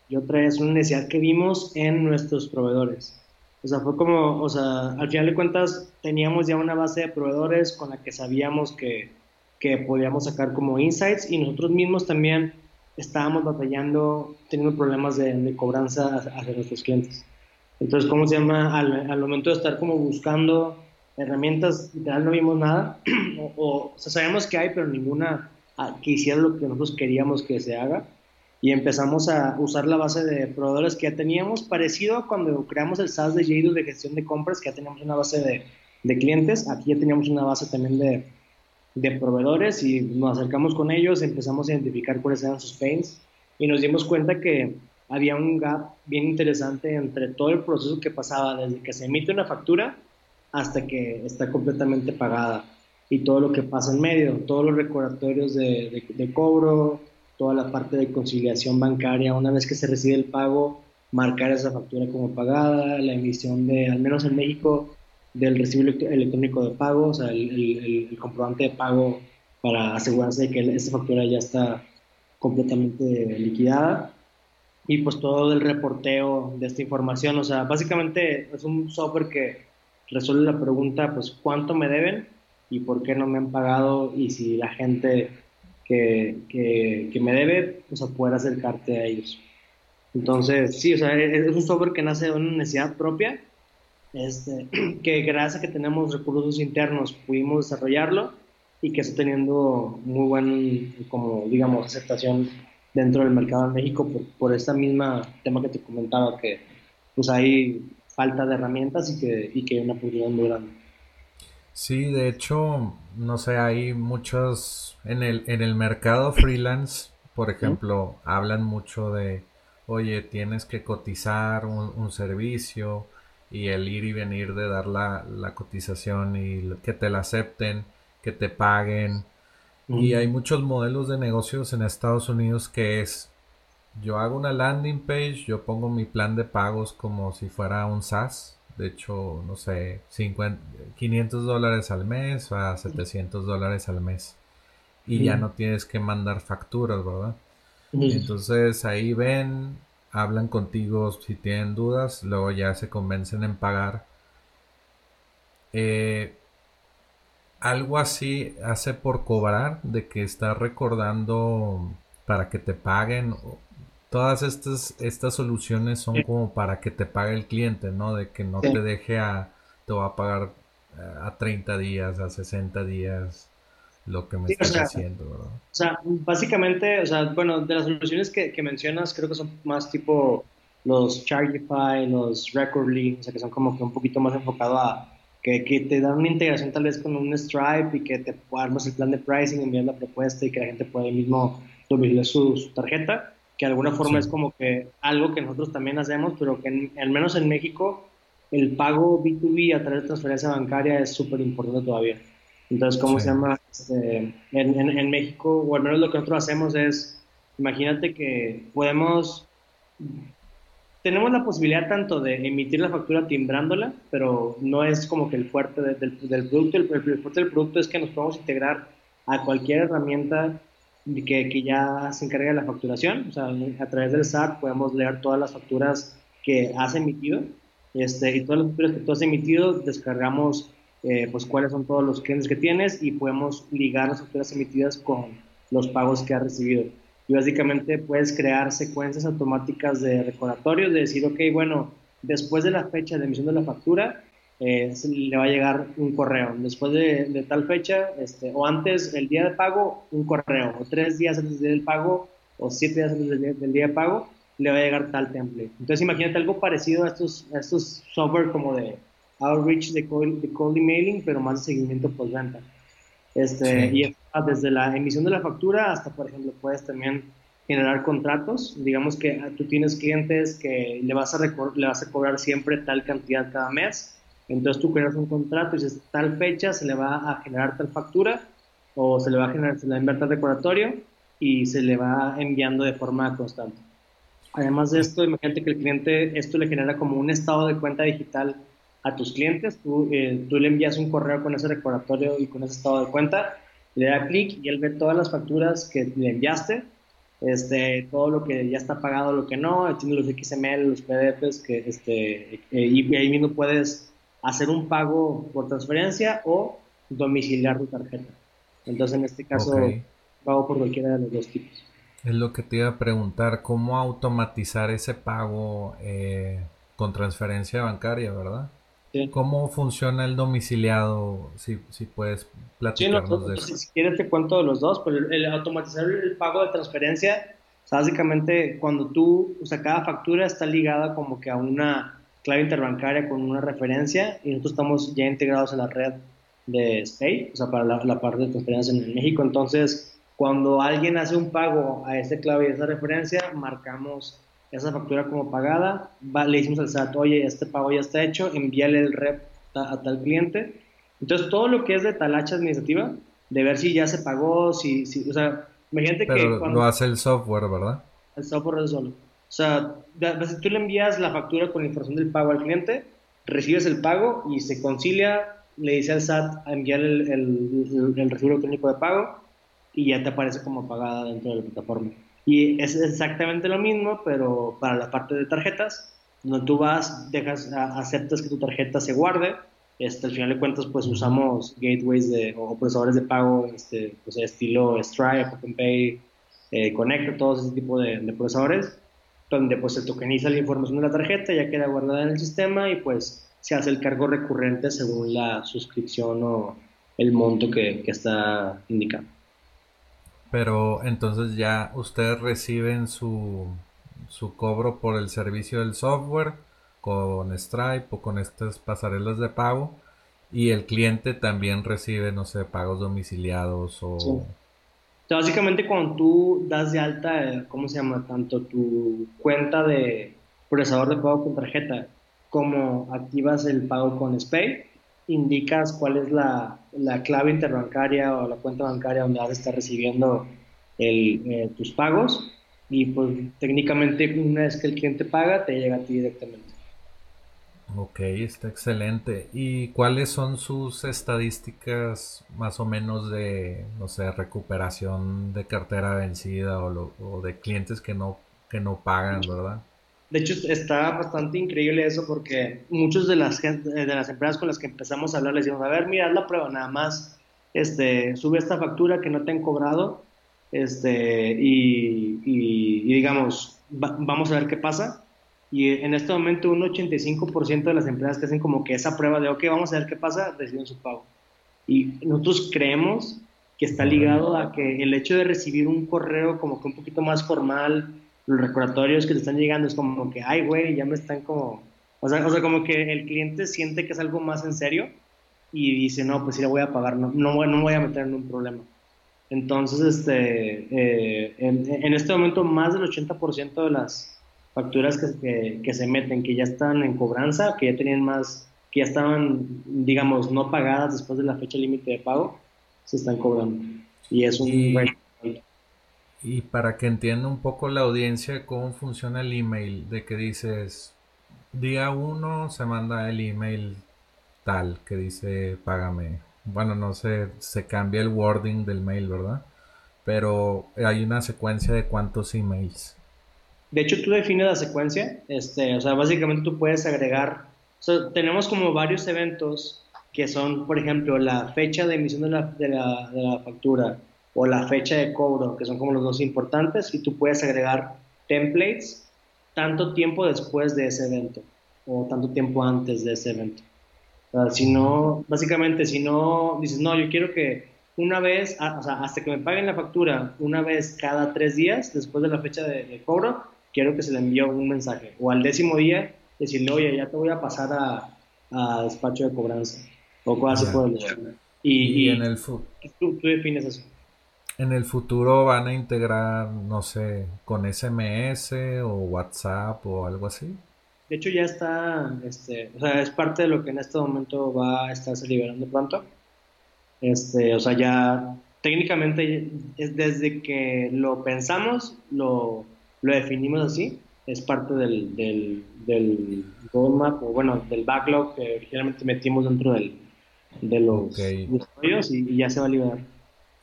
y otra es una necesidad que vimos en nuestros proveedores. O sea, fue como, o sea, al final de cuentas teníamos ya una base de proveedores con la que sabíamos que, que podíamos sacar como insights y nosotros mismos también estábamos batallando, teniendo problemas de, cobranza hacia nuestros clientes. Entonces, ¿cómo se llama? Al, momento de estar como buscando herramientas, literal no vimos nada, o, o, o sea, sabíamos que hay, pero ninguna ah, que hiciera lo que nosotros queríamos que se haga. Y empezamos a usar la base de proveedores que ya teníamos, parecido a cuando creamos el SaaS de Jadus de gestión de compras, que ya teníamos una base de, de clientes, aquí ya teníamos una base también de, de, proveedores y nos acercamos con ellos, empezamos a identificar cuáles eran sus pains y nos dimos cuenta que había un gap bien interesante entre todo el proceso que pasaba desde que se emite una factura hasta que está completamente pagada y todo lo que pasa en medio, todos los recordatorios de, de, de cobro, toda la parte de conciliación bancaria, una vez que se recibe el pago, marcar esa factura como pagada, la emisión de, al menos en México, del recibo electrónico de pago, o sea, el, el, comprobante de pago para asegurarse de que esa factura ya está completamente liquidada. Y pues todo el reporteo de esta información, o sea, básicamente es un software que resuelve la pregunta, pues, ¿cuánto me deben? y por qué no me han pagado y si la gente que, que, me debe, o sea, poder acercarte a ellos. Entonces, sí, o sea, es, un software que nace de una necesidad propia, este, que gracias a que tenemos recursos internos pudimos desarrollarlo y que está teniendo muy buen, como digamos, aceptación dentro del mercado de México por, por esta misma tema que te comentaba, que pues hay falta de herramientas y que, y que hay una oportunidad muy grande. Sí, de hecho, no sé, hay muchos en el, en el mercado freelance, por ejemplo, hablan mucho de, oye, tienes que cotizar un, servicio y el ir y venir de dar la, la, cotización y que te la acepten, que te paguen. Y hay muchos modelos de negocios en Estados Unidos que es, yo hago una landing page, yo pongo mi plan de pagos como si fuera un SaaS de hecho, no sé, 50, 500 dólares al mes a 700 dólares al mes. Y ya no tienes que mandar facturas, ¿verdad? Entonces ahí ven, hablan contigo si tienen dudas, luego ya se convencen en pagar. Eh, algo así hace por cobrar, de que estás recordando para que te paguen todas estas, estas soluciones son como para que te pague el cliente, ¿no? De que no te deje a, te va a pagar eh, a 30 días, a 60 días, lo que me estás diciendo, ¿verdad? O sea, básicamente, o sea, bueno, de las soluciones que, que mencionas, creo que son más tipo los Chargify, los Recordly, o sea, que son como que un poquito más enfocado a que, que, te dan una integración tal vez con un Stripe y que te armas el plan de pricing, enviar la propuesta y que la gente pueda mismo domiciliar su, su tarjeta que de alguna forma es como que algo que nosotros también hacemos, pero que al menos en México el pago B2B a través de transferencia bancaria es súper importante todavía. Entonces, ¿cómo se llama? Este, en, en, México, o al menos lo que nosotros hacemos es, imagínate que podemos, tenemos la posibilidad tanto de emitir la factura timbrándola, pero no es como que el fuerte del, del, producto. El, el, fuerte del producto es que nos podemos integrar a cualquier herramienta que, que, ya se encargue de la facturación. O sea, a través del SAT podemos leer todas las facturas que has emitido. Este, y todas las facturas que tú has emitido, descargamos eh, pues cuáles son todos los clientes que tienes y podemos ligar las facturas emitidas con los pagos que has recibido y básicamente puedes crear secuencias automáticas de recordatorios, de decir, ok, bueno, después de la fecha de emisión de la factura, eh, le va a llegar un correo. Después de, tal fecha, este, o antes, el día de pago, un correo. O tres días antes del pago, o siete días antes del día, de pago, le va a llegar tal template. Entonces, imagínate algo parecido a estos, a estos software como de outreach, de cold, de cold emailing, pero más de seguimiento postventa. Este, Y desde la emisión de la factura hasta, por ejemplo, puedes también generar contratos. Digamos que tú tienes clientes que le vas a, le vas a cobrar siempre tal cantidad cada mes. Entonces tú creas un contrato y dices, tal fecha se le va a generar tal factura o se le va a generar, se le va a enviar tal recordatorio y se le va enviando de forma constante. Además de esto, imagínate que el cliente, esto le genera como un estado de cuenta digital a tus clientes, tú, eh, tú le envías un correo con ese recordatorio y con ese estado de cuenta, le da clic y él ve todas las facturas que le enviaste, este, todo lo que ya está pagado, lo que no, tiene los XML, los PDFs, que, este, eh, y ahí mismo puedes hacer un pago por transferencia o domiciliar tu tarjeta. Entonces, en este caso, pago por cualquiera de los dos tipos. Es lo que te iba a preguntar, ¿cómo automatizar ese pago eh, con transferencia bancaria, verdad? ¿Cómo funciona el domiciliado? Si, si puedes platicarnos de eso. Si quieres te cuento de los dos, pero el, automatizar el pago de transferencia, básicamente cuando tú, o sea, cada factura está ligada como que a una clave interbancaria con una referencia y nosotros estamos ya integrados en la red de SPAY, o sea, para la, la parte de transferencia en México. Entonces, cuando alguien hace un pago a esa clave y esa referencia, marcamos esa factura como pagada, le decimos al SAT, oye, este pago ya está hecho, envíale el rep a, tal cliente. Entonces, todo lo que es de talacha administrativa, de ver si ya se pagó, si, si o sea, imagínate que... Cuando, lo hace el software, ¿verdad? El software es solo. O sea, tú le envías la factura con la información del pago al cliente, recibes el pago y se concilia, le dice al SAT a enviar el, el, el recibo electrónico de pago y ya te aparece como pagada dentro de la plataforma. Y es exactamente lo mismo, pero para la parte de tarjetas, donde tú vas, dejas, aceptas que tu tarjeta se guarde, este, al final de cuentas pues usamos gateways de, o procesadores de pago este, pues, estilo Stripe, OpenPay, eh, Connect, todos ese tipo de, procesadores, donde pues se tokeniza la información de la tarjeta, ya queda guardada en el sistema y pues se hace el cargo recurrente según la suscripción o el monto que, que está indicando. Pero entonces ya ustedes reciben su, su cobro por el servicio del software con Stripe o con estas pasarelas de pago y el cliente también recibe, no sé, pagos domiciliados o... básicamente cuando tú das de alta, eh, ¿cómo se llama? Tanto tu cuenta de procesador de pago con tarjeta como activas el pago con SPAY, indicas cuál es la, la, clave interbancaria o la cuenta bancaria donde vas a estar recibiendo el, eh, tus pagos y pues técnicamente una vez que el cliente paga te llega a ti directamente. Ok, está excelente. ¿Y cuáles son sus estadísticas más o menos de, no sé, recuperación de cartera vencida o, o de clientes que no, que no pagan, verdad? De hecho, está bastante increíble eso porque muchos de las, de las empresas con las que empezamos a hablar les decimos, a ver, mira, la prueba nada más, este, sube esta factura que no te han cobrado este, y, y, digamos, vamos a ver qué pasa. Y en este momento un 85% de las empresas que hacen como que esa prueba de, ok, vamos a ver qué pasa, reciben su pago. Y nosotros creemos que está ligado a que el hecho de recibir un correo como que un poquito más formal, los recordatorios que te están llegando es como que, ay, güey, ya me están como... O sea, o sea, como que el cliente siente que es algo más en serio y dice, no, pues sí le voy a pagar, no, no, no voy a meter en un problema. Entonces, este, eh, en, este momento, más del 80% de las facturas que, que, se meten, que ya están en cobranza, que ya tenían más, que ya estaban, digamos, no pagadas después de la fecha límite de pago, se están cobrando. Y es un... Y para que entienda un poco la audiencia cómo funciona el email, de que dices, día uno se manda el email tal que dice págame. Bueno, no sé, se cambia el wording del mail, ¿verdad? Pero hay una secuencia de cuántos emails. De hecho, tú defines la secuencia, este, o sea, básicamente tú puedes agregar, tenemos como varios eventos que son, por ejemplo, la fecha de emisión de la, factura, o la fecha de cobro, que son como los dos importantes, y tú puedes agregar templates tanto tiempo después de ese evento o tanto tiempo antes de ese evento. si no, básicamente, si no dices, no, yo quiero que una vez, o sea, hasta que me paguen la factura, una vez cada tres días, después de la fecha de, cobro, quiero que se le envíe un mensaje. O al décimo día, decirle, oye, ya te voy a pasar a, a despacho de cobranza. O cosas así por el Y, y, en el tú, tú defines eso. En el futuro van a integrar, no sé, con SMS o WhatsApp o algo así. De hecho ya está, este, o sea, es parte de lo que en este momento va a estarse liberando pronto. Este, o sea, ya técnicamente es desde que lo pensamos, lo, lo definimos así, es parte del, del, del, roadmap, o bueno, del backlog que originalmente metimos dentro del, de los desarrollos y ya se va a liberar.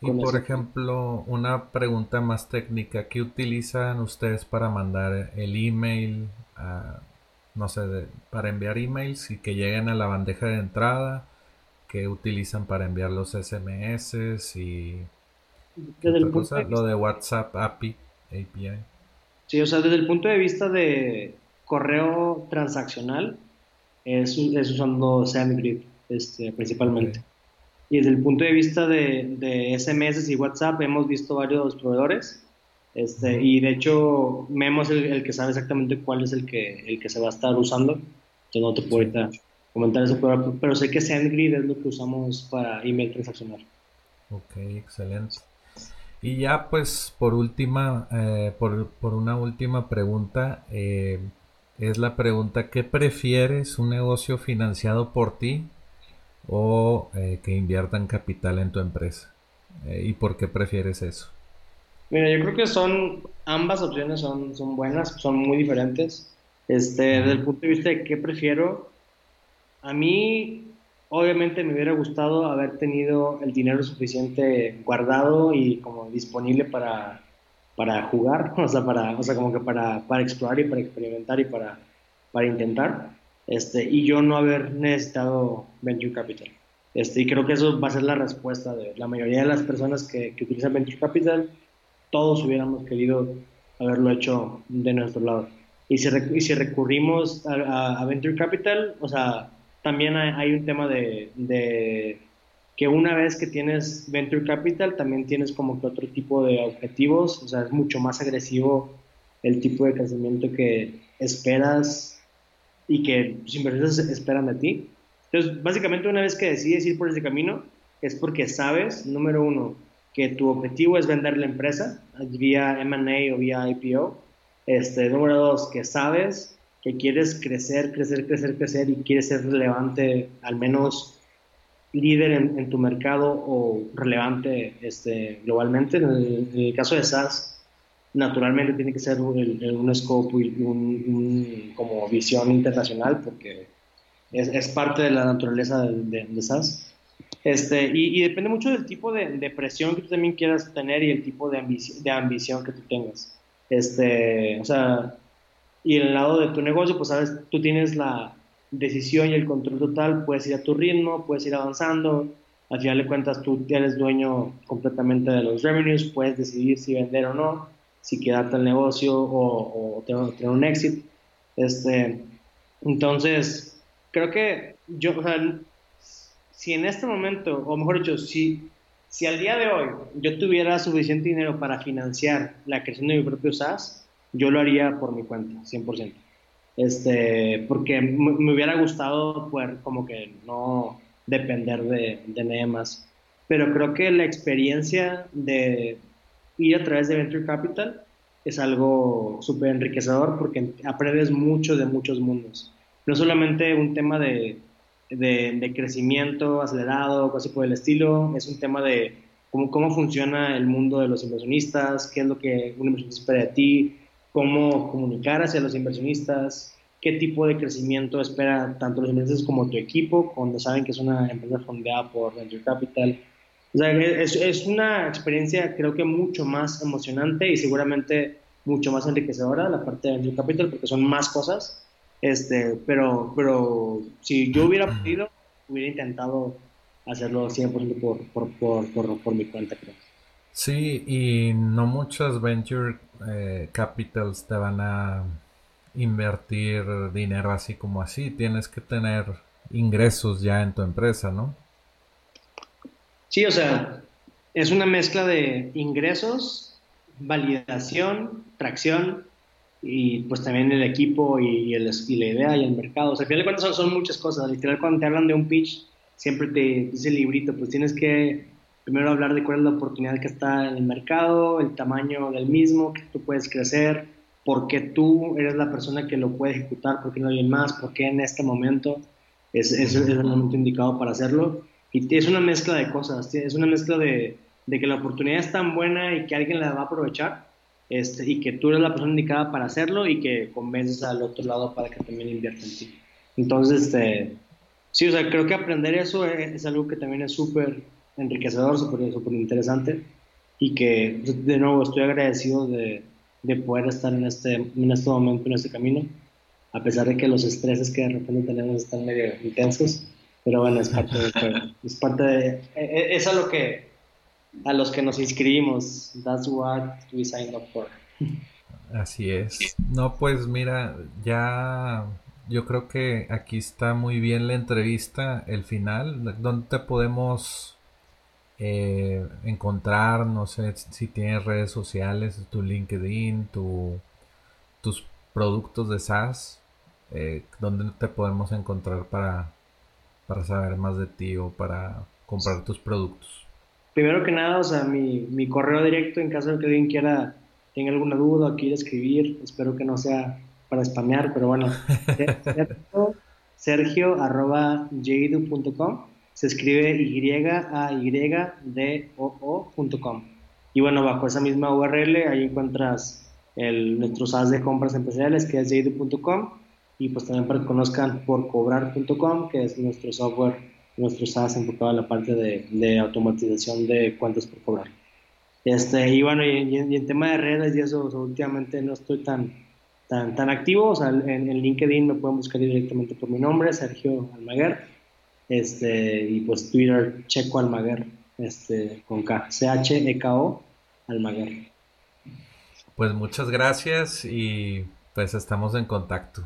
Y por ejemplo, una pregunta más técnica, ¿qué utilizan ustedes para mandar el email, no sé, para enviar emails y que lleguen a la bandeja de entrada? ¿Qué utilizan para enviar los SMS y lo de WhatsApp API, API? Sí, o sea, desde el punto de vista de correo transaccional, es, usando SendGrid este, principalmente. Y desde el punto de vista de, de SMS y WhatsApp hemos visto varios proveedores. Este, y de hecho, Memo es el, que sabe exactamente cuál es el que, el que se va a estar usando. Entonces no te puedo ahorita comentar eso, pero, sé que SendGrid es lo que usamos para email transaccional. Ok, excelente. Y ya pues por última, eh, por, por, una última pregunta, eh, es la pregunta, ¿qué prefieres? ¿Un negocio financiado por ti o eh, que inviertan capital en tu empresa? Eh, ¿Y por qué prefieres eso? Mira, yo creo que son, ambas opciones son, son buenas, son muy diferentes. Este, desde el punto de vista de qué prefiero, a mí obviamente me hubiera gustado haber tenido el dinero suficiente guardado y como disponible para, para jugar, o sea, para, o sea, como que para, para explorar y para experimentar y para, para intentar este, y yo no haber necesitado Venture Capital. Este, y creo que eso va a ser la respuesta de la mayoría de las personas que, que utilizan Venture Capital. Todos hubiéramos querido haberlo hecho de nuestro lado. Y si, y si recurrimos a, a, Venture Capital, o sea, también hay, un tema de, que una vez que tienes Venture Capital, también tienes como que otro tipo de objetivos, o sea, es mucho más agresivo el tipo de crecimiento que esperas y que los inversores esperan de ti. Entonces, básicamente una vez que decides ir por ese camino, es porque sabes, número uno, que tu objetivo es vender la empresa vía M&A o vía IPO. Este, número dos, que sabes que quieres crecer, crecer, crecer, crecer y quieres ser relevante, al menos líder en, tu mercado o relevante este, globalmente. En el, en el caso de SaaS, naturalmente tiene que ser un, un scope y un, como visión internacional porque es, es, parte de la naturaleza de, de, SAS. Este, y, depende mucho del tipo de, de, presión que tú también quieras tener y el tipo de, ambición, de ambición que tú tengas. Este, o sea, y en el lado de tu negocio, pues sabes, tú tienes la decisión y el control total, puedes ir a tu ritmo, puedes ir avanzando, al final de cuentas tú eres dueño completamente de los revenues, puedes decidir si vender o no, si quedarte el negocio o, o tener, un éxito. Este, entonces, creo que yo, o sea, si en este momento, o mejor dicho, si, si al día de hoy yo tuviera suficiente dinero para financiar la creación de mi propio SaaS, yo lo haría por mi cuenta, 100%. Este, porque me, hubiera gustado poder como que no depender de, de nadie más. Pero creo que la experiencia de ir a través de Venture Capital es algo súper enriquecedor porque aprendes mucho de muchos mundos. No solamente un tema de, de, crecimiento acelerado, cosas por el estilo, es un tema de cómo, cómo funciona el mundo de los inversionistas, qué es lo que un inversionista espera de ti, cómo comunicar hacia los inversionistas, qué tipo de crecimiento espera tanto los inversionistas como tu equipo, cuando saben que es una empresa fundada por Venture Capital. O sea, es, una experiencia creo que mucho más emocionante y seguramente mucho más enriquecedora la parte de Venture Capital porque son más cosas. Este, pero, pero si yo hubiera podido, hubiera intentado hacerlo 100% por, por, por, por, por mi cuenta, creo. Sí, y no muchas venture eh, capitals te van a invertir dinero así como así. Tienes que tener ingresos ya en tu empresa, ¿no? Sí, o sea, es una mezcla de ingresos, validación, tracción y pues también el equipo y, el, y la idea y el mercado. O sea, al final de cuentas son, muchas cosas. Literal, cuando te hablan de un pitch, siempre te dice el librito, pues tienes que primero hablar de cuál es la oportunidad que está en el mercado, el tamaño del mismo, que tú puedes crecer, por qué tú eres la persona que lo puede ejecutar, por qué no alguien más, por qué en este momento es, es, es el momento indicado para hacerlo. Y es una mezcla de cosas, es una mezcla de, que la oportunidad es tan buena y que alguien la va a aprovechar este, y que tú eres la persona indicada para hacerlo y que convences al otro lado para que también invierta en ti. Entonces, este, sí, o sea, creo que aprender eso es, algo que también es súper enriquecedor, súper super interesante y que, de nuevo, estoy agradecido de, de poder estar en este, en este momento, en este camino, a pesar de que los estreses que de repente tenemos están medio intensos, pero bueno, es parte de, es parte de, e, e, es a lo que, a los que nos inscribimos, that's what we signed up for. Así es. No, pues mira, ya yo creo que aquí está muy bien la entrevista, el final, ¿dónde te podemos eh, encontrar, no sé si tienes redes sociales, tu LinkedIn, tu, tus productos de SaaS, eh, ¿dónde te podemos encontrar para, para saber más de ti o para comprar tus productos? Primero que nada, o sea, mi, mi correo directo en caso de que alguien quiera, tenga alguna duda o quiera escribir, espero que no sea para spamear, pero bueno, sergio arroba se escribe y a y o Y bueno, bajo esa misma URL ahí encuentras el, nuestros SaaS de compras empresariales que es jadu.com y pues también para que conozcan por cobrar.com que es nuestro software, nuestro SaaS enfocado a la parte de, de automatización de cuentas por cobrar. Este, y bueno, y, en tema de redes y eso, últimamente no estoy tan, tan, tan activo, o sea, en, en LinkedIn me pueden buscar directamente por mi nombre, Sergio Almaguer este, y pues Twitter, Checo Almaguer, este, con K, C-H-E-K-O, Almaguer. Pues muchas gracias y pues estamos en contacto.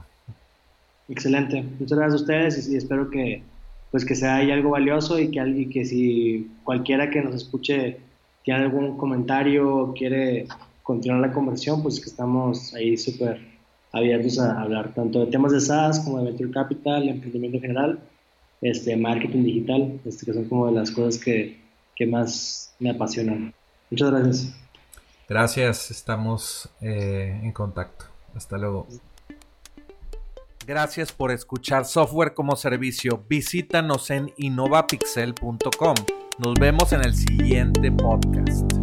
Excelente, muchas gracias a ustedes y, espero que pues que sea ahí algo valioso y que, y que si cualquiera que nos escuche tiene algún comentario o quiere continuar la conversión, pues que estamos ahí súper abiertos a hablar tanto de temas de SaaS como de Venture Capital, emprendimiento en general este, marketing digital, este, que son como de las cosas que, que más me apasionan. Muchas gracias. Gracias, estamos eh, en contacto. Hasta luego. Gracias por escuchar Software como Servicio. Visítanos en innovapixel.com. Nos vemos en el siguiente podcast.